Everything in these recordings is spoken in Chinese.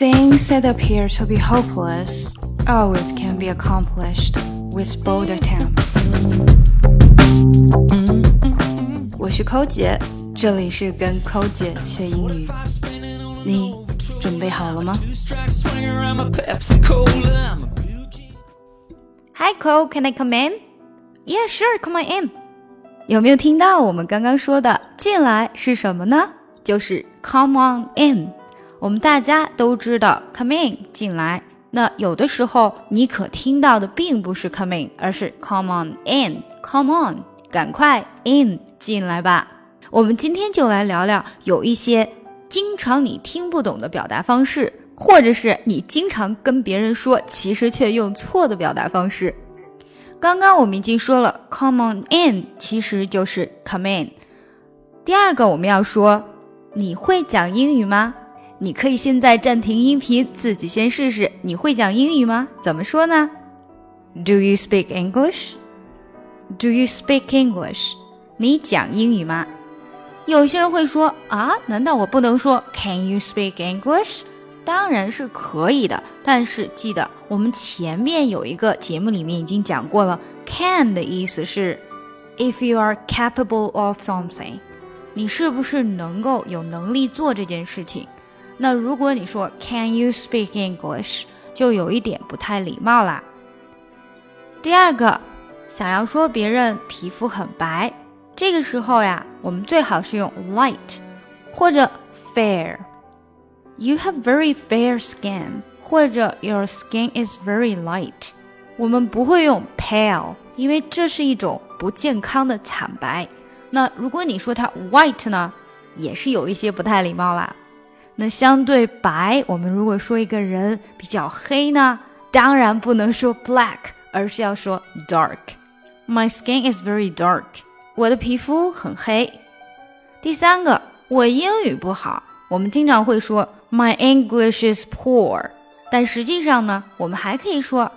Things that appear to be hopeless always can be accomplished with bold attempt. 我是寇姐，这里是跟寇姐学英语。你准备好了吗？Hi Cole, can I come in? Yeah, sure, come on in. 有没有听到我们刚刚说的“进来”是什么呢？就是 “come on in”。 我们大家都知道 “come in” 进来。那有的时候你可听到的并不是 “come in”，而是 “come on in”，“come on”，赶快 in 进来吧。我们今天就来聊聊有一些经常你听不懂的表达方式，或者是你经常跟别人说，其实却用错的表达方式。刚刚我们已经说了，come on in 其实就是 come in。第二个我们要说，你会讲英语吗？你可以现在暂停音频，自己先试试。你会讲英语吗？怎么说呢？Do you speak English? Do you speak English? 你讲英语吗？有些人会说啊，难道我不能说 Can you speak English? 当然是可以的，但是记得我们前面有一个节目里面已经讲过了，can 的意思是 if you are capable of something，你是不是能够有能力做这件事情？那如果你说 Can you speak English，就有一点不太礼貌啦。第二个，想要说别人皮肤很白，这个时候呀，我们最好是用 light 或者 fair。You have very fair skin，或者 Your skin is very light。我们不会用 pale，因为这是一种不健康的惨白。那如果你说它 white 呢，也是有一些不太礼貌啦。那相对白，我们如果说一个人比较黑呢，当然不能说 black，而是要说 dark。My skin is very dark。我的皮肤很黑。第三个，我英语不好，我们经常会说。My English is poor，但实际上呢，我们还可以说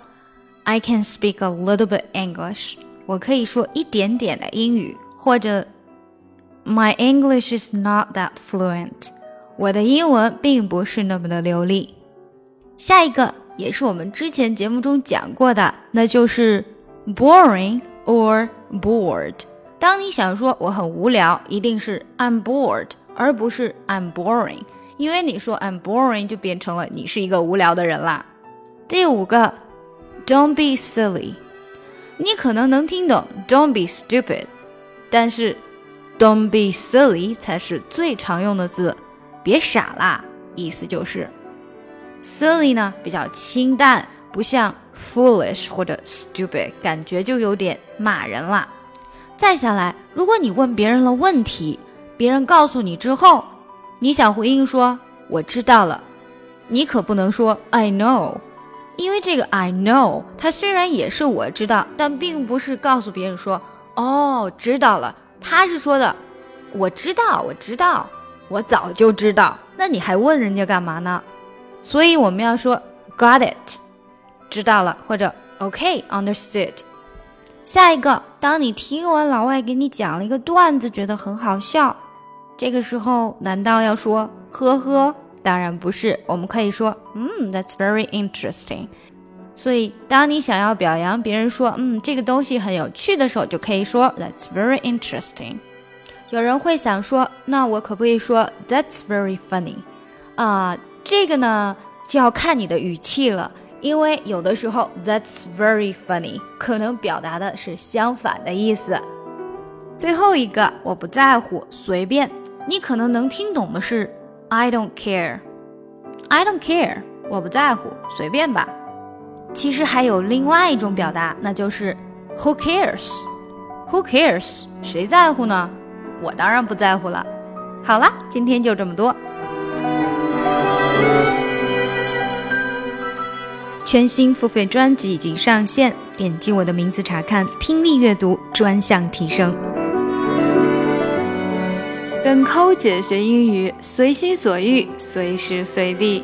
I can speak a little bit English，我可以说一点点的英语，或者 My English is not that fluent， 我的英文并不是那么的流利。下一个也是我们之前节目中讲过的，那就是 boring or bored。当你想说我很无聊，一定是 I'm bored，而不是 I'm boring。因为你说 I'm boring，就变成了你是一个无聊的人啦。第五个，Don't be silly，你可能能听懂 Don't be stupid，但是 Don't be silly 才是最常用的字，别傻啦，意思就是 silly 呢比较清淡，不像 foolish 或者 stupid，感觉就有点骂人啦。再下来，如果你问别人了问题，别人告诉你之后。你想回应说我知道了，你可不能说 I know，因为这个 I know 它虽然也是我知道，但并不是告诉别人说哦知道了，他是说的我知道我知道我早就知道，那你还问人家干嘛呢？所以我们要说 Got it，知道了或者 OK understood。下一个，当你听完老外给你讲了一个段子，觉得很好笑。这个时候难道要说呵呵？当然不是，我们可以说嗯，That's very interesting。所以当你想要表扬别人说嗯这个东西很有趣的时候，就可以说 That's very interesting。有人会想说，那我可不可以说 That's very funny？啊，这个呢就要看你的语气了，因为有的时候 That's very funny 可能表达的是相反的意思。最后一个，我不在乎，随便。你可能能听懂的是 "I don't care", "I don't care", 我不在乎，随便吧。其实还有另外一种表达，那就是 "Who cares?", "Who cares?", 谁在乎呢？我当然不在乎了。好了，今天就这么多。全新付费专辑已经上线，点击我的名字查看听力阅读专项提升。跟扣姐学英语，随心所欲，随时随地。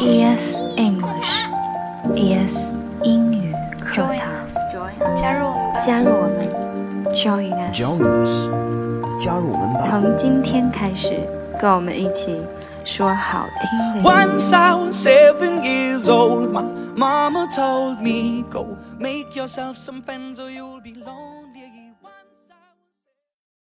ES English ES 英语课堂，加入我们吧。加入我们，Join us。 Join us，加入我们吧。从今天开始，跟我们一起说好听的英语。 Once I was seven years old, my mama told me, Go make yourself some friends or you'll be lonely.